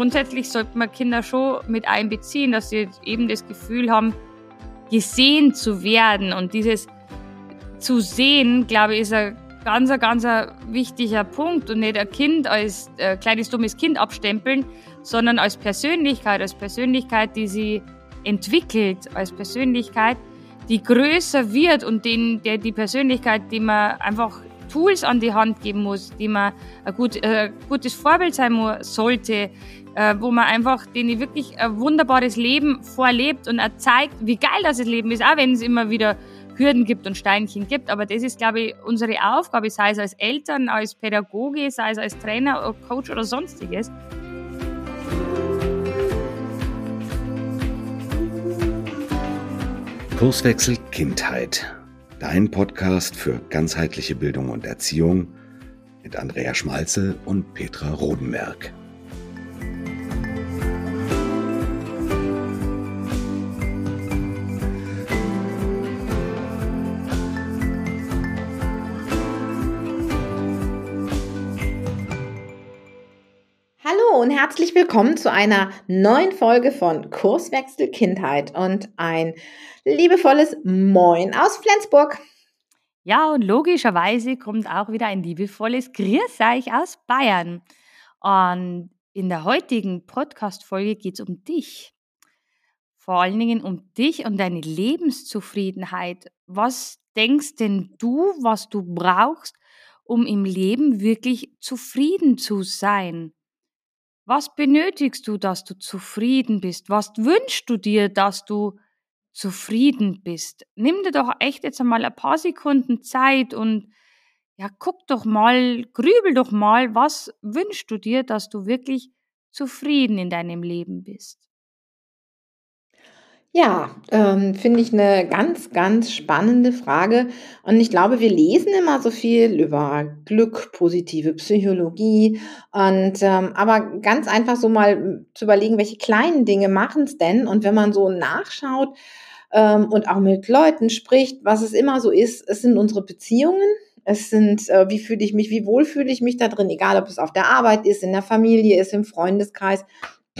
grundsätzlich sollte man Kinder schon mit einbeziehen, dass sie eben das Gefühl haben, gesehen zu werden. Und dieses zu sehen, glaube ich, ist ein ganz, ganz wichtiger Punkt und nicht ein Kind als äh, kleines dummes Kind abstempeln, sondern als Persönlichkeit, als Persönlichkeit, die sie entwickelt, als Persönlichkeit, die größer wird und den, der die Persönlichkeit, die man einfach Tools an die Hand geben muss, die man ein gut, äh, gutes Vorbild sein muss, sollte, äh, wo man einfach denen wirklich ein wunderbares Leben vorlebt und er zeigt, wie geil das Leben ist, auch wenn es immer wieder Hürden gibt und Steinchen gibt. Aber das ist, glaube ich, unsere Aufgabe, sei es als Eltern, als Pädagoge, sei es als Trainer, Coach oder sonstiges. Kurswechsel Kindheit. Dein Podcast für ganzheitliche Bildung und Erziehung mit Andrea Schmalzel und Petra Rodenberg. Und herzlich willkommen zu einer neuen Folge von Kurswechsel Kindheit und ein liebevolles Moin aus Flensburg. Ja, und logischerweise kommt auch wieder ein liebevolles Grüß euch aus Bayern. Und in der heutigen Podcast-Folge geht es um dich. Vor allen Dingen um dich und deine Lebenszufriedenheit. Was denkst denn du, was du brauchst, um im Leben wirklich zufrieden zu sein? Was benötigst du, dass du zufrieden bist? Was wünschst du dir, dass du zufrieden bist? Nimm dir doch echt jetzt einmal ein paar Sekunden Zeit und ja, guck doch mal, grübel doch mal, was wünschst du dir, dass du wirklich zufrieden in deinem Leben bist? Ja, ähm, finde ich eine ganz, ganz spannende Frage. Und ich glaube, wir lesen immer so viel über Glück, positive Psychologie und ähm, aber ganz einfach so mal zu überlegen, welche kleinen Dinge machen es denn? Und wenn man so nachschaut ähm, und auch mit Leuten spricht, was es immer so ist, es sind unsere Beziehungen. Es sind, äh, wie fühle ich mich, wie wohl fühle ich mich da drin, egal ob es auf der Arbeit ist, in der Familie ist, im Freundeskreis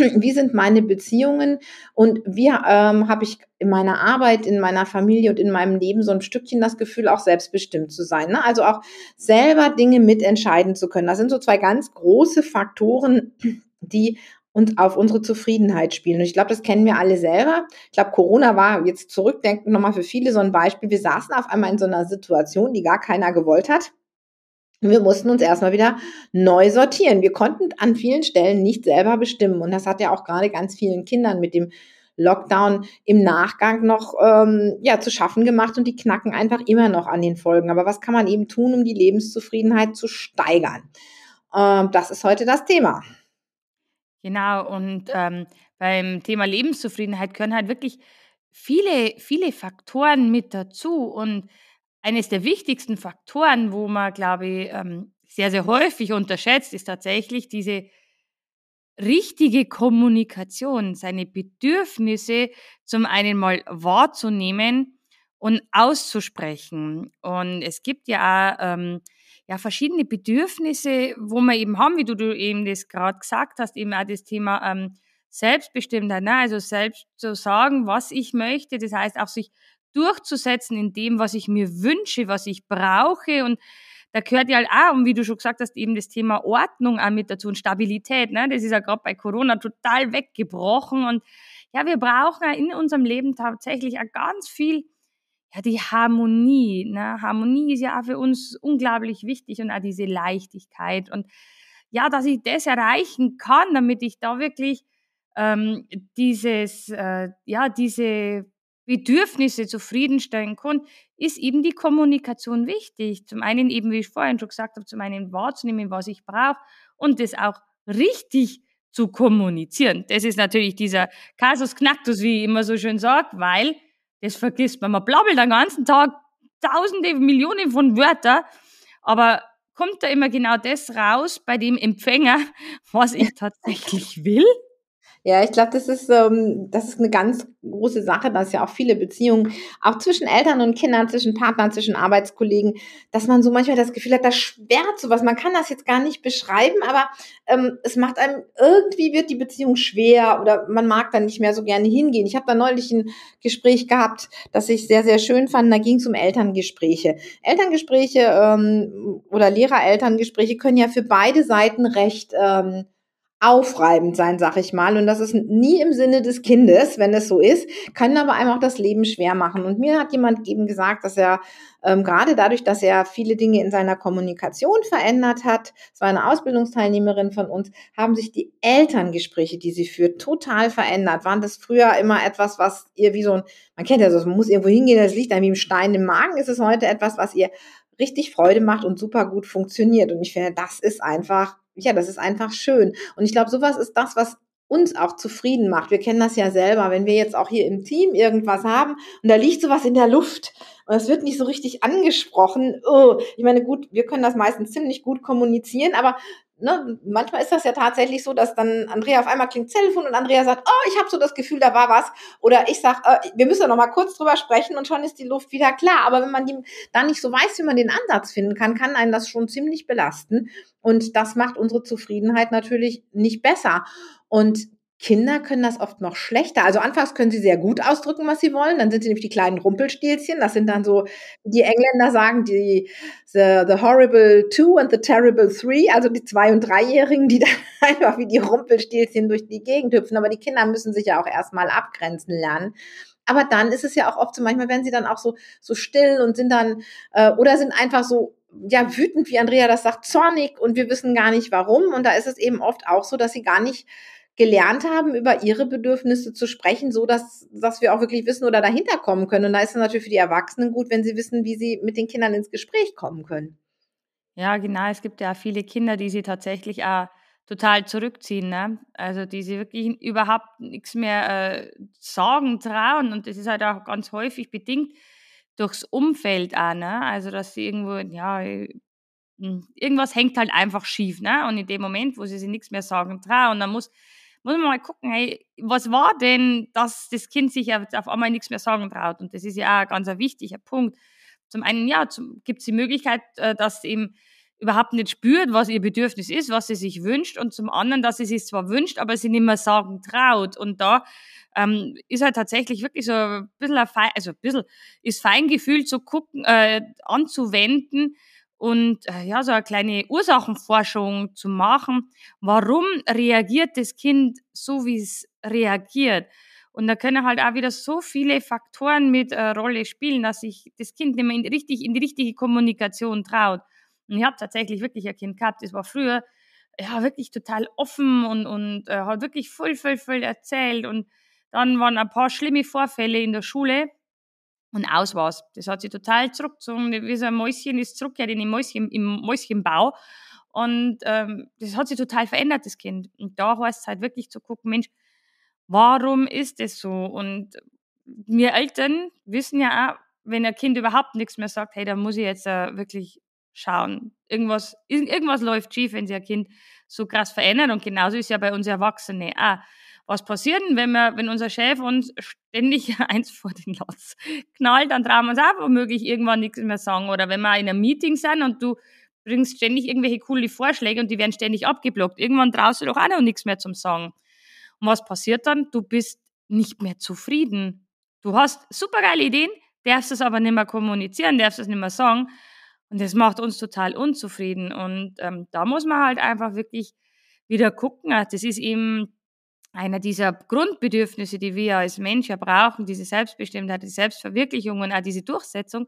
wie sind meine Beziehungen und wie ähm, habe ich in meiner Arbeit, in meiner Familie und in meinem Leben so ein Stückchen das Gefühl, auch selbstbestimmt zu sein. Ne? Also auch selber Dinge mitentscheiden zu können. Das sind so zwei ganz große Faktoren, die und auf unsere Zufriedenheit spielen. Und ich glaube, das kennen wir alle selber. Ich glaube, Corona war jetzt zurückdenken nochmal für viele so ein Beispiel. Wir saßen auf einmal in so einer Situation, die gar keiner gewollt hat. Wir mussten uns erstmal wieder neu sortieren. Wir konnten an vielen Stellen nicht selber bestimmen. Und das hat ja auch gerade ganz vielen Kindern mit dem Lockdown im Nachgang noch ähm, ja, zu schaffen gemacht und die knacken einfach immer noch an den Folgen. Aber was kann man eben tun, um die Lebenszufriedenheit zu steigern? Ähm, das ist heute das Thema. Genau, und ähm, beim Thema Lebenszufriedenheit gehören halt wirklich viele, viele Faktoren mit dazu. Und eines der wichtigsten Faktoren, wo man, glaube ich, ähm, sehr, sehr häufig unterschätzt, ist tatsächlich diese richtige Kommunikation, seine Bedürfnisse zum einen mal wahrzunehmen und auszusprechen. Und es gibt ja auch ähm, ja, verschiedene Bedürfnisse, wo wir eben haben, wie du, du eben das gerade gesagt hast, eben auch das Thema ähm, Selbstbestimmtheit, ne? also selbst zu sagen, was ich möchte, das heißt auch sich durchzusetzen in dem, was ich mir wünsche, was ich brauche. Und da gehört ja halt auch, und wie du schon gesagt hast, eben das Thema Ordnung auch mit dazu und Stabilität. Ne? Das ist ja gerade bei Corona total weggebrochen. Und ja, wir brauchen in unserem Leben tatsächlich auch ganz viel, ja, die Harmonie. Ne? Harmonie ist ja auch für uns unglaublich wichtig und auch diese Leichtigkeit. Und ja, dass ich das erreichen kann, damit ich da wirklich ähm, dieses, äh, ja, diese Bedürfnisse zufriedenstellen kann, ist eben die Kommunikation wichtig. Zum einen eben, wie ich vorhin schon gesagt habe, zum einen wahrzunehmen, was ich brauche und das auch richtig zu kommunizieren. Das ist natürlich dieser Kasus Knacktus, wie ich immer so schön sage, weil das vergisst man. Man blabbelt den ganzen Tag tausende, Millionen von Wörtern, aber kommt da immer genau das raus bei dem Empfänger, was ich tatsächlich will? Ja, ich glaube, das ist, ähm, das ist eine ganz große Sache, dass ja auch viele Beziehungen, auch zwischen Eltern und Kindern, zwischen Partnern, zwischen Arbeitskollegen, dass man so manchmal das Gefühl hat, das schwert sowas. Man kann das jetzt gar nicht beschreiben, aber ähm, es macht einem, irgendwie wird die Beziehung schwer oder man mag dann nicht mehr so gerne hingehen. Ich habe da neulich ein Gespräch gehabt, das ich sehr, sehr schön fand. Da ging es um Elterngespräche. Elterngespräche ähm, oder Lehrer-Elterngespräche können ja für beide Seiten recht ähm, aufreibend sein, sag ich mal. Und das ist nie im Sinne des Kindes, wenn es so ist, kann aber einem auch das Leben schwer machen. Und mir hat jemand eben gesagt, dass er ähm, gerade dadurch, dass er viele Dinge in seiner Kommunikation verändert hat, es war eine Ausbildungsteilnehmerin von uns, haben sich die Elterngespräche, die sie führt, total verändert. Waren das früher immer etwas, was ihr wie so ein, man kennt ja so, man muss irgendwo hingehen, das liegt einem wie im Stein im Magen, ist es heute etwas, was ihr richtig Freude macht und super gut funktioniert. Und ich finde, das ist einfach ja, das ist einfach schön. Und ich glaube, sowas ist das, was uns auch zufrieden macht. Wir kennen das ja selber, wenn wir jetzt auch hier im Team irgendwas haben und da liegt sowas in der Luft und es wird nicht so richtig angesprochen. Oh, ich meine, gut, wir können das meistens ziemlich gut kommunizieren, aber ne, manchmal ist das ja tatsächlich so, dass dann Andrea auf einmal klingt Telefon und Andrea sagt, oh, ich habe so das Gefühl, da war was. Oder ich sag, äh, wir müssen noch mal kurz drüber sprechen und schon ist die Luft wieder klar. Aber wenn man dann nicht so weiß, wie man den Ansatz finden kann, kann einen das schon ziemlich belasten. Und das macht unsere Zufriedenheit natürlich nicht besser. Und Kinder können das oft noch schlechter. Also anfangs können sie sehr gut ausdrücken, was sie wollen. Dann sind sie nämlich die kleinen Rumpelstilzchen. Das sind dann so, die Engländer sagen, die the, the horrible two and the terrible three, also die zwei- und dreijährigen, die dann einfach wie die Rumpelstilzchen durch die Gegend hüpfen. Aber die Kinder müssen sich ja auch erstmal abgrenzen lernen. Aber dann ist es ja auch oft so, manchmal werden sie dann auch so, so still und sind dann, äh, oder sind einfach so ja, wütend, wie Andrea das sagt, zornig und wir wissen gar nicht warum. Und da ist es eben oft auch so, dass sie gar nicht gelernt haben, über ihre Bedürfnisse zu sprechen, so dass, dass wir auch wirklich wissen oder dahinter kommen können. Und da ist es natürlich für die Erwachsenen gut, wenn sie wissen, wie sie mit den Kindern ins Gespräch kommen können. Ja, genau. Es gibt ja viele Kinder, die sie tatsächlich auch total zurückziehen. Ne? Also die sie wirklich überhaupt nichts mehr äh, sagen, trauen. Und das ist halt auch ganz häufig bedingt durchs Umfeld auch. Ne? Also dass sie irgendwo, ja, hm, irgendwas hängt halt einfach schief. Ne? Und in dem Moment, wo sie sich nichts mehr sagen trauen, dann muss muss man mal gucken, hey, was war denn, dass das Kind sich auf einmal nichts mehr sagen traut? Und das ist ja auch ein ganz wichtiger Punkt. Zum einen, ja, gibt es die Möglichkeit, äh, dass eben überhaupt nicht spürt, was ihr Bedürfnis ist, was sie sich wünscht, und zum anderen, dass sie sich zwar wünscht, aber sie nicht mehr sagen traut. Und da ähm, ist halt tatsächlich wirklich so ein bisschen, ein Fein, also ein bisschen ist Feingefühl zu gucken, äh, anzuwenden, und äh, ja, so eine kleine Ursachenforschung zu machen. Warum reagiert das Kind so, wie es reagiert? Und da können halt auch wieder so viele Faktoren mit äh, Rolle spielen, dass sich das Kind nicht mehr in, richtig, in die richtige Kommunikation traut. Und ich habe tatsächlich wirklich ein Kind gehabt, das war früher ja wirklich total offen und, und äh, hat wirklich voll, voll, voll erzählt. Und dann waren ein paar schlimme Vorfälle in der Schule und aus war's. Das hat sich total zurückgezogen, wie so ein Mäuschen ist zurückgekehrt in den Mäuschen, im Mäuschenbau. Und ähm, das hat sich total verändert, das Kind. Und da heißt es halt wirklich zu gucken, Mensch, warum ist das so? Und wir Eltern wissen ja auch, wenn ein Kind überhaupt nichts mehr sagt, hey, da muss ich jetzt äh, wirklich schauen. Irgendwas, irgendwas läuft schief, wenn sich ein Kind so krass verändert. Und genauso ist ja bei uns Erwachsenen auch was passiert denn, wenn, wir, wenn unser Chef uns ständig eins vor den Latz knallt, dann trauen wir uns auch womöglich irgendwann nichts mehr sagen. Oder wenn wir in einem Meeting sind und du bringst ständig irgendwelche coole Vorschläge und die werden ständig abgeblockt. Irgendwann traust du doch auch noch nichts mehr zum Sagen. Und was passiert dann? Du bist nicht mehr zufrieden. Du hast super geile Ideen, darfst es aber nicht mehr kommunizieren, darfst es nicht mehr sagen. Und das macht uns total unzufrieden. Und ähm, da muss man halt einfach wirklich wieder gucken. Das ist eben einer dieser Grundbedürfnisse, die wir als Menschen brauchen, diese Selbstbestimmtheit, die Selbstverwirklichung und auch diese Durchsetzung,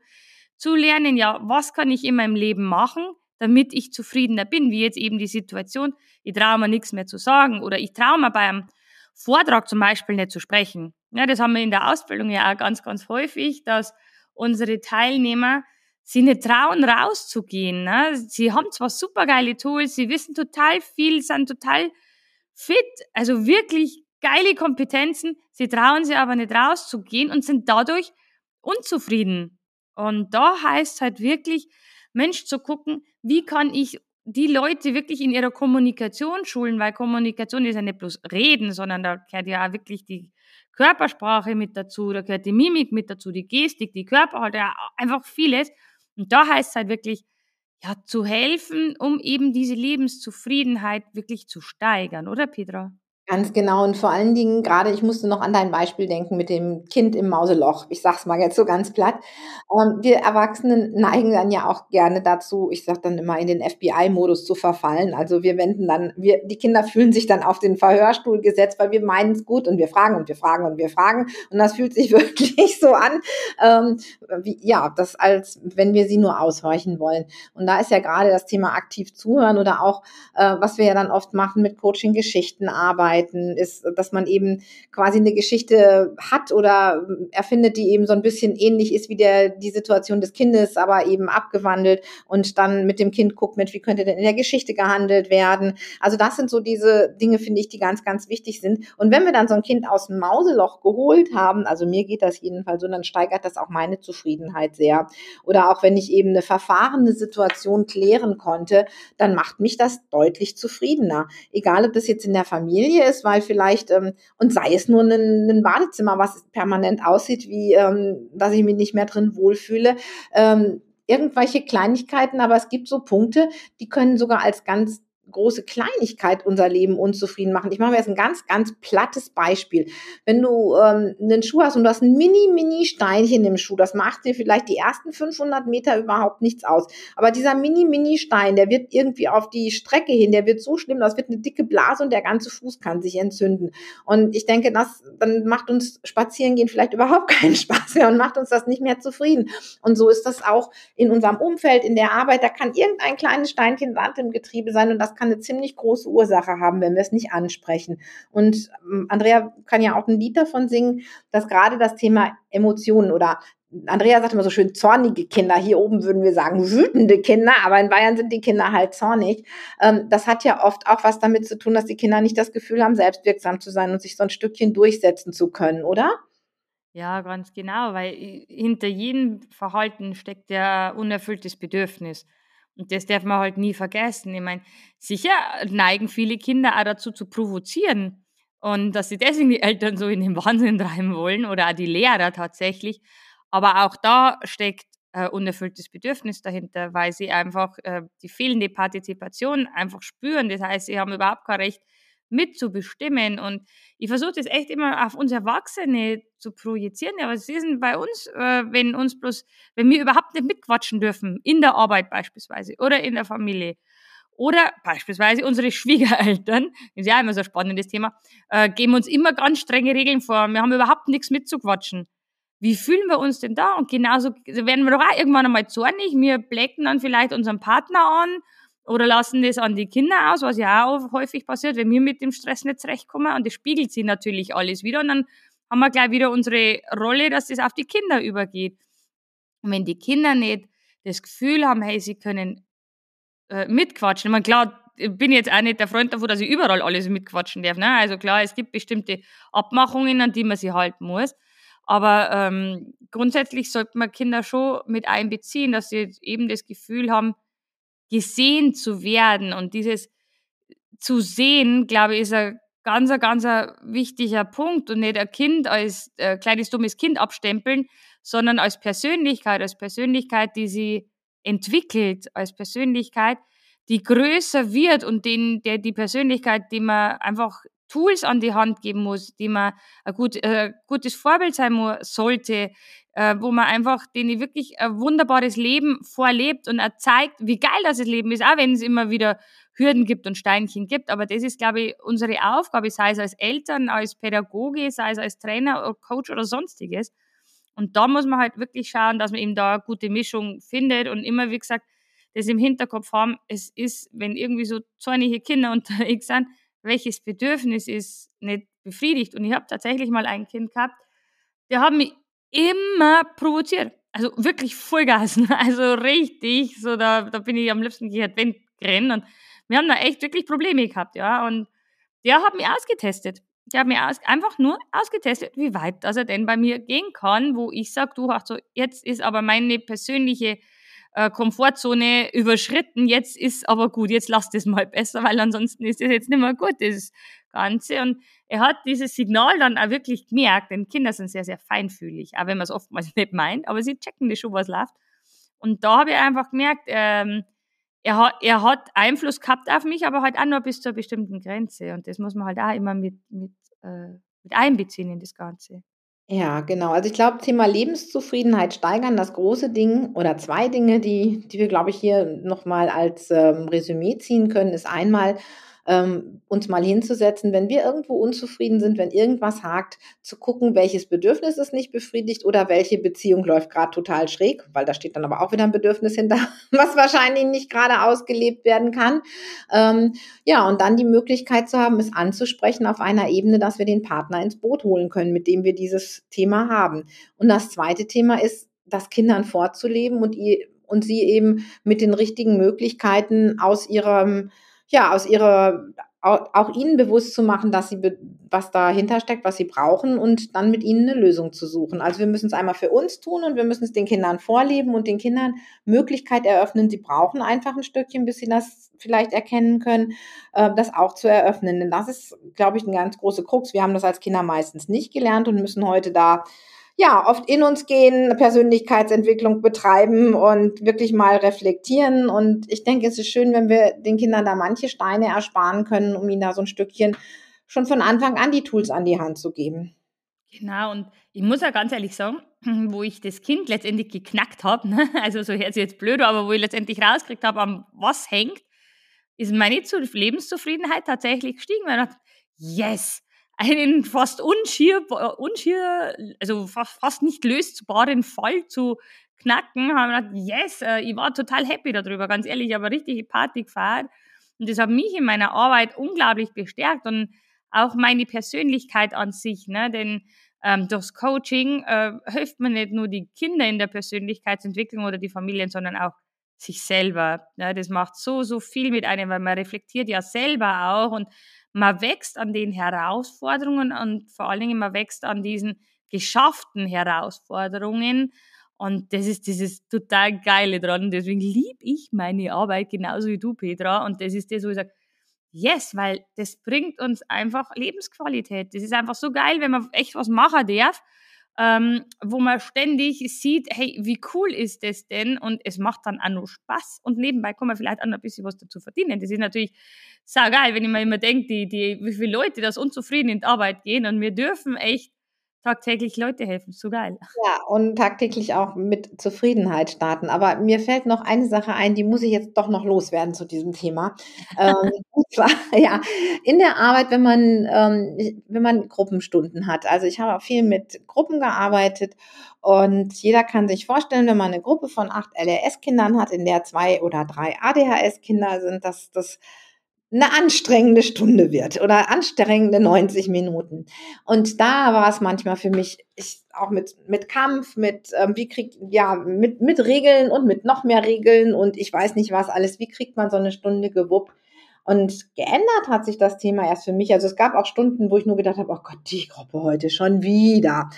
zu lernen, ja, was kann ich in meinem Leben machen, damit ich zufriedener bin, wie jetzt eben die Situation, ich traue mir nichts mehr zu sagen oder ich traue mir beim Vortrag zum Beispiel nicht zu sprechen. Ja, das haben wir in der Ausbildung ja auch ganz, ganz häufig, dass unsere Teilnehmer sie nicht trauen, rauszugehen. Ne? Sie haben zwar supergeile Tools, sie wissen total viel, sind total fit, also wirklich geile Kompetenzen. Sie trauen sich aber nicht rauszugehen und sind dadurch unzufrieden. Und da heißt halt wirklich, Mensch zu gucken, wie kann ich die Leute wirklich in ihrer Kommunikation schulen, weil Kommunikation ist ja nicht bloß Reden, sondern da gehört ja auch wirklich die Körpersprache mit dazu, da gehört die Mimik mit dazu, die Gestik, die Körperhaltung, einfach vieles. Und da heißt es halt wirklich, ja, zu helfen, um eben diese Lebenszufriedenheit wirklich zu steigern, oder Petra? Ganz genau und vor allen Dingen gerade, ich musste noch an dein Beispiel denken mit dem Kind im Mauseloch. Ich sag's mal jetzt so ganz platt. Ähm, wir Erwachsenen neigen dann ja auch gerne dazu, ich sag dann immer in den FBI-Modus zu verfallen. Also wir wenden dann, wir, die Kinder fühlen sich dann auf den Verhörstuhl gesetzt, weil wir meinen es gut und wir fragen und wir fragen und wir fragen und das fühlt sich wirklich so an, ähm, wie, ja, das als wenn wir sie nur aushorchen wollen. Und da ist ja gerade das Thema aktiv zuhören oder auch, äh, was wir ja dann oft machen mit Coaching-Geschichten arbeiten arbeiten, ist, dass man eben quasi eine Geschichte hat oder erfindet, die eben so ein bisschen ähnlich ist wie der, die Situation des Kindes, aber eben abgewandelt und dann mit dem Kind guckt, Mensch, wie könnte denn in der Geschichte gehandelt werden? Also das sind so diese Dinge, finde ich, die ganz, ganz wichtig sind. Und wenn wir dann so ein Kind aus dem Mauseloch geholt haben, also mir geht das jedenfalls so, dann steigert das auch meine Zufriedenheit sehr. Oder auch wenn ich eben eine verfahrene Situation klären konnte, dann macht mich das deutlich zufriedener. Egal, ob das jetzt in der Familie ist, weil vielleicht, ähm, und sei es nur ein, ein Badezimmer, was permanent aussieht, wie, ähm, dass ich mich nicht mehr drin wohlfühle, ähm, irgendwelche Kleinigkeiten, aber es gibt so Punkte, die können sogar als ganz große Kleinigkeit unser Leben unzufrieden machen. Ich mache mir jetzt ein ganz, ganz plattes Beispiel. Wenn du ähm, einen Schuh hast und du hast ein mini, mini Steinchen im Schuh, das macht dir vielleicht die ersten 500 Meter überhaupt nichts aus. Aber dieser mini, mini Stein, der wird irgendwie auf die Strecke hin, der wird so schlimm, das wird eine dicke Blase und der ganze Fuß kann sich entzünden. Und ich denke, das dann macht uns Spazierengehen vielleicht überhaupt keinen Spaß mehr und macht uns das nicht mehr zufrieden. Und so ist das auch in unserem Umfeld, in der Arbeit. Da kann irgendein kleines Steinchen Sand im Getriebe sein und das kann eine ziemlich große Ursache haben, wenn wir es nicht ansprechen. Und ähm, Andrea kann ja auch ein Lied davon singen, dass gerade das Thema Emotionen oder Andrea sagt immer so schön zornige Kinder. Hier oben würden wir sagen wütende Kinder, aber in Bayern sind die Kinder halt zornig. Ähm, das hat ja oft auch was damit zu tun, dass die Kinder nicht das Gefühl haben, selbstwirksam zu sein und sich so ein Stückchen durchsetzen zu können, oder? Ja, ganz genau, weil hinter jedem Verhalten steckt ja unerfülltes Bedürfnis. Und das darf man halt nie vergessen. Ich meine, sicher neigen viele Kinder auch dazu zu provozieren und dass sie deswegen die Eltern so in den Wahnsinn treiben wollen oder auch die Lehrer tatsächlich. Aber auch da steckt äh, unerfülltes Bedürfnis dahinter, weil sie einfach äh, die fehlende Partizipation einfach spüren. Das heißt, sie haben überhaupt kein Recht, mitzubestimmen. Und ich versuche das echt immer auf uns Erwachsene zu projizieren. Aber es ist bei uns, äh, wenn uns bloß, wenn wir überhaupt nicht mitquatschen dürfen, in der Arbeit beispielsweise oder in der Familie. Oder beispielsweise unsere Schwiegereltern, ist ja immer so ein spannendes Thema, äh, geben uns immer ganz strenge Regeln vor. Wir haben überhaupt nichts mitzuquatschen. Wie fühlen wir uns denn da? Und genauso werden wir doch auch irgendwann einmal zornig. Wir blecken dann vielleicht unseren Partner an oder lassen das an die Kinder aus, was ja auch häufig passiert, wenn wir mit dem Stress nicht zurechtkommen. Und das spiegelt sich natürlich alles wieder. Und dann haben wir gleich wieder unsere Rolle, dass das auf die Kinder übergeht. Und wenn die Kinder nicht das Gefühl haben, hey, sie können äh, mitquatschen. Ich meine, klar, ich bin jetzt auch nicht der Freund davon, dass ich überall alles mitquatschen darf. Ne? Also klar, es gibt bestimmte Abmachungen, an die man sich halten muss. Aber ähm, grundsätzlich sollte man Kinder schon mit einbeziehen, dass sie eben das Gefühl haben, gesehen zu werden. Und dieses zu sehen, glaube ich, ist ein ganz, ganz wichtiger Punkt. Und nicht ein Kind als äh, kleines dummes Kind abstempeln, sondern als Persönlichkeit, als Persönlichkeit, die sie entwickelt, als Persönlichkeit, die größer wird und den, der die Persönlichkeit, die man einfach Tools an die Hand geben muss, die man ein gut, äh, gutes Vorbild sein muss, sollte, äh, wo man einfach denen wirklich ein wunderbares Leben vorlebt und er zeigt, wie geil das Leben ist, auch wenn es immer wieder Hürden gibt und Steinchen gibt. Aber das ist, glaube ich, unsere Aufgabe, sei es als Eltern, als Pädagoge, sei es als Trainer oder Coach oder sonstiges. Und da muss man halt wirklich schauen, dass man eben da eine gute Mischung findet und immer, wie gesagt, das im Hinterkopf haben. Es ist, wenn irgendwie so zornige Kinder unterwegs sind, welches Bedürfnis ist nicht befriedigt. Und ich habe tatsächlich mal ein Kind gehabt, der hat mich immer provoziert. Also wirklich Vollgas. Also richtig, so da, da bin ich am liebsten gehört rennen. Und wir haben da echt wirklich Probleme gehabt, ja. Und der hat mich ausgetestet. Der hat mich aus, einfach nur ausgetestet, wie weit dass er denn bei mir gehen kann, wo ich sage, du, ach so, jetzt ist aber meine persönliche äh, Komfortzone überschritten, jetzt ist aber gut, jetzt lass das mal besser, weil ansonsten ist das jetzt nicht mehr gut, das Ganze. Und er hat dieses Signal dann auch wirklich gemerkt, denn Kinder sind sehr, sehr feinfühlig, auch wenn man es oftmals nicht meint, aber sie checken das schon, was läuft. Und da habe ich einfach gemerkt, ähm, er hat, er hat Einfluss gehabt auf mich, aber halt auch nur bis zu einer bestimmten Grenze. Und das muss man halt auch immer mit, mit, äh, mit einbeziehen in das Ganze. Ja, genau. Also ich glaube, Thema Lebenszufriedenheit steigern, das große Ding oder zwei Dinge, die, die wir, glaube ich, hier nochmal als ähm, Resümee ziehen können, ist einmal, ähm, uns mal hinzusetzen, wenn wir irgendwo unzufrieden sind, wenn irgendwas hakt, zu gucken, welches Bedürfnis ist nicht befriedigt oder welche Beziehung läuft gerade total schräg, weil da steht dann aber auch wieder ein Bedürfnis hinter, was wahrscheinlich nicht gerade ausgelebt werden kann. Ähm, ja, und dann die Möglichkeit zu haben, es anzusprechen auf einer Ebene, dass wir den Partner ins Boot holen können, mit dem wir dieses Thema haben. Und das zweite Thema ist, das Kindern vorzuleben und, ihr, und sie eben mit den richtigen Möglichkeiten aus ihrem ja, aus ihrer, auch ihnen bewusst zu machen, dass sie, was dahinter steckt, was sie brauchen und dann mit ihnen eine Lösung zu suchen. Also wir müssen es einmal für uns tun und wir müssen es den Kindern vorleben und den Kindern Möglichkeit eröffnen. Sie brauchen einfach ein Stückchen, bis sie das vielleicht erkennen können, äh, das auch zu eröffnen. Denn das ist, glaube ich, ein ganz großer Krux. Wir haben das als Kinder meistens nicht gelernt und müssen heute da ja, oft in uns gehen, Persönlichkeitsentwicklung betreiben und wirklich mal reflektieren. Und ich denke, es ist schön, wenn wir den Kindern da manche Steine ersparen können, um ihnen da so ein Stückchen schon von Anfang an die Tools an die Hand zu geben. Genau, und ich muss ja ganz ehrlich sagen, wo ich das Kind letztendlich geknackt habe, ne? also so hört sich jetzt blöd, aber wo ich letztendlich rausgekriegt habe, an was hängt, ist meine Lebenszufriedenheit tatsächlich gestiegen, weil ich dachte, yes, einen fast unschier, unschier also fast, nicht lösbaren Fall zu knacken, haben wir gedacht, yes, äh, ich war total happy darüber, ganz ehrlich, ich habe richtig Party gefeiert. Und das hat mich in meiner Arbeit unglaublich bestärkt und auch meine Persönlichkeit an sich, ne? denn ähm, durchs Coaching äh, hilft man nicht nur die Kinder in der Persönlichkeitsentwicklung oder die Familien, sondern auch sich selber. Ne? Das macht so, so viel mit einem, weil man reflektiert ja selber auch und man wächst an den Herausforderungen und vor allen Dingen man wächst an diesen geschafften Herausforderungen. Und das ist dieses total Geile dran. Deswegen liebe ich meine Arbeit genauso wie du, Petra. Und das ist das, wo ich sage, yes, weil das bringt uns einfach Lebensqualität. Das ist einfach so geil, wenn man echt was machen darf ähm, wo man ständig sieht, hey, wie cool ist das denn? Und es macht dann auch noch Spaß und nebenbei kann man vielleicht auch noch ein bisschen was dazu verdienen. Das ist natürlich sehr geil, wenn ich mir immer denke, die, die, wie viele Leute das unzufrieden in die Arbeit gehen und wir dürfen echt tagtäglich Leute helfen. So geil. Ja, und tagtäglich auch mit Zufriedenheit starten. Aber mir fällt noch eine Sache ein, die muss ich jetzt doch noch loswerden zu diesem Thema. ähm, und zwar, ja, in der Arbeit, wenn man, ähm, wenn man Gruppenstunden hat. Also ich habe auch viel mit Gruppen gearbeitet und jeder kann sich vorstellen, wenn man eine Gruppe von acht LRS-Kindern hat, in der zwei oder drei ADHS-Kinder sind, dass das eine anstrengende Stunde wird oder anstrengende 90 Minuten. Und da war es manchmal für mich, ich, auch mit, mit Kampf, mit, ähm, wie kriegt, ja, mit, mit Regeln und mit noch mehr Regeln und ich weiß nicht was alles, wie kriegt man so eine Stunde gewuppt? Und geändert hat sich das Thema erst für mich. Also es gab auch Stunden, wo ich nur gedacht habe, oh Gott, die Gruppe heute schon wieder.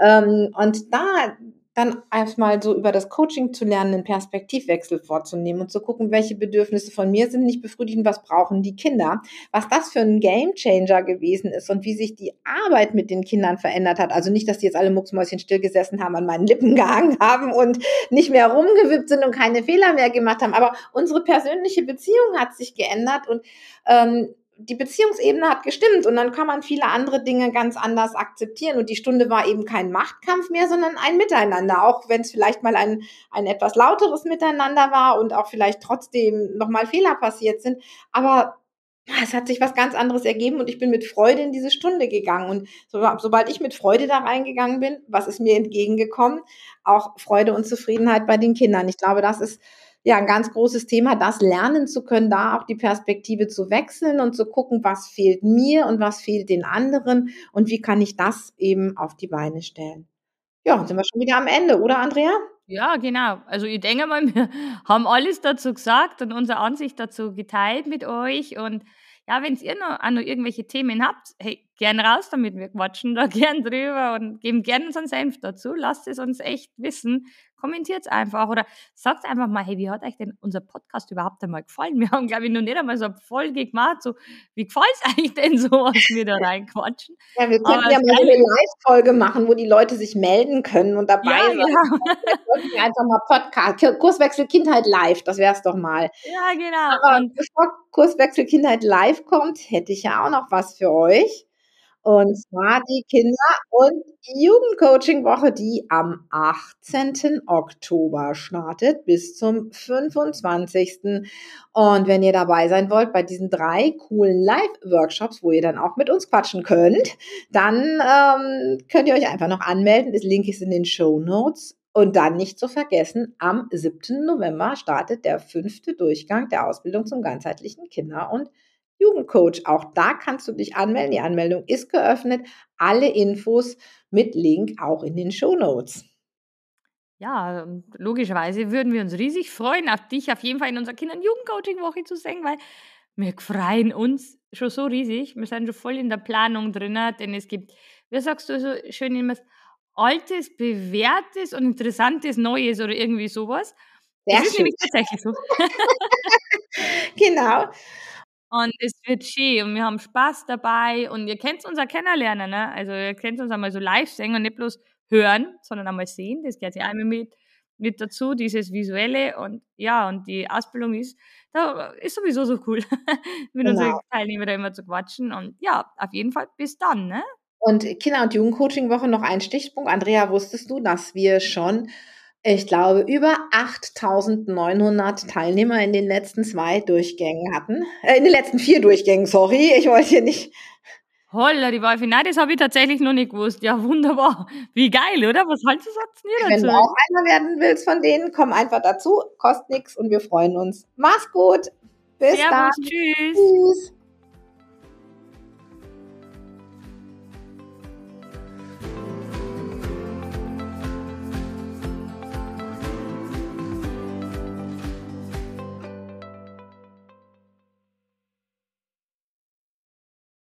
Ähm, und da dann erstmal so über das Coaching zu lernen, einen Perspektivwechsel vorzunehmen und zu gucken, welche Bedürfnisse von mir sind nicht befriedigt und was brauchen die Kinder. Was das für ein Gamechanger gewesen ist und wie sich die Arbeit mit den Kindern verändert hat. Also nicht, dass die jetzt alle Mucksmäuschen stillgesessen haben, an meinen Lippen gehangen haben und nicht mehr rumgewippt sind und keine Fehler mehr gemacht haben. Aber unsere persönliche Beziehung hat sich geändert und ähm, die Beziehungsebene hat gestimmt und dann kann man viele andere Dinge ganz anders akzeptieren. Und die Stunde war eben kein Machtkampf mehr, sondern ein Miteinander, auch wenn es vielleicht mal ein, ein etwas lauteres Miteinander war und auch vielleicht trotzdem nochmal Fehler passiert sind. Aber es hat sich was ganz anderes ergeben und ich bin mit Freude in diese Stunde gegangen. Und so, sobald ich mit Freude da reingegangen bin, was ist mir entgegengekommen? Auch Freude und Zufriedenheit bei den Kindern. Ich glaube, das ist ja ein ganz großes Thema, das lernen zu können, da auch die Perspektive zu wechseln und zu gucken, was fehlt mir und was fehlt den anderen und wie kann ich das eben auf die Beine stellen. Ja, sind wir schon wieder am Ende, oder Andrea? Ja, genau. Also ich denke mal, wir haben alles dazu gesagt und unsere Ansicht dazu geteilt mit euch. Und ja, wenn ihr noch, noch irgendwelche Themen habt, hey, gern raus damit. Wir quatschen da gern drüber und geben gern unseren Senf dazu. Lasst es uns echt wissen. Kommentiert einfach oder sagt einfach mal, hey, wie hat euch denn unser Podcast überhaupt einmal gefallen? Wir haben, glaube ich, noch nicht einmal so eine Folge gemacht. So, wie gefällt es euch denn so, was wir da reinquatschen? Ja, wir könnten ja mal eine Live-Folge machen, wo die Leute sich melden können und dabei ja, sein. Genau. einfach mal Podcast, Kurswechsel Kindheit live, das wäre es doch mal. Ja, genau. Aber und bevor Kurswechsel Kindheit live kommt, hätte ich ja auch noch was für euch. Und zwar die Kinder- und Jugendcoaching-Woche, die am 18. Oktober startet bis zum 25. Und wenn ihr dabei sein wollt bei diesen drei coolen Live-Workshops, wo ihr dann auch mit uns quatschen könnt, dann ähm, könnt ihr euch einfach noch anmelden. Das Link ist in den Show Notes. Und dann nicht zu vergessen, am 7. November startet der fünfte Durchgang der Ausbildung zum ganzheitlichen Kinder- und Jugendcoach. Auch da kannst du dich anmelden. Die Anmeldung ist geöffnet. Alle Infos mit Link auch in den Show Notes. Ja, logischerweise würden wir uns riesig freuen, auf dich auf jeden Fall in unserer Kinder- und Jugendcoaching-Woche zu sehen, weil wir freuen uns schon so riesig. Wir sind schon voll in der Planung drin, denn es gibt, wie sagst du so schön immer, Altes, Bewährtes und Interessantes Neues oder irgendwie sowas. Sehr das ist nämlich tatsächlich so. genau. Und es wird schön und wir haben Spaß dabei und ihr kennt uns auch kennenlernen, ne? Also ihr kennt uns einmal so live sehen und nicht bloß hören, sondern einmal sehen. Das gehört ja einmal mit, mit dazu, dieses Visuelle und ja, und die Ausbildung ist, da ist sowieso so cool, mit genau. unseren Teilnehmern da immer zu quatschen. Und ja, auf jeden Fall bis dann, ne? Und Kinder- und Jugendcoaching-Woche noch ein Stichpunkt. Andrea, wusstest du, dass wir schon ich glaube, über 8900 Teilnehmer in den letzten zwei Durchgängen hatten. Äh, in den letzten vier Durchgängen, sorry. Ich wollte hier nicht. Holla, die Wolfi. Nein, das habe ich tatsächlich noch nicht gewusst. Ja, wunderbar. Wie geil, oder? Was haltest du sagst dazu? Wenn du auch einer werden willst von denen, komm einfach dazu. Kostet nichts und wir freuen uns. Mach's gut. Bis Servus, dann. Tschüss. Tschüss.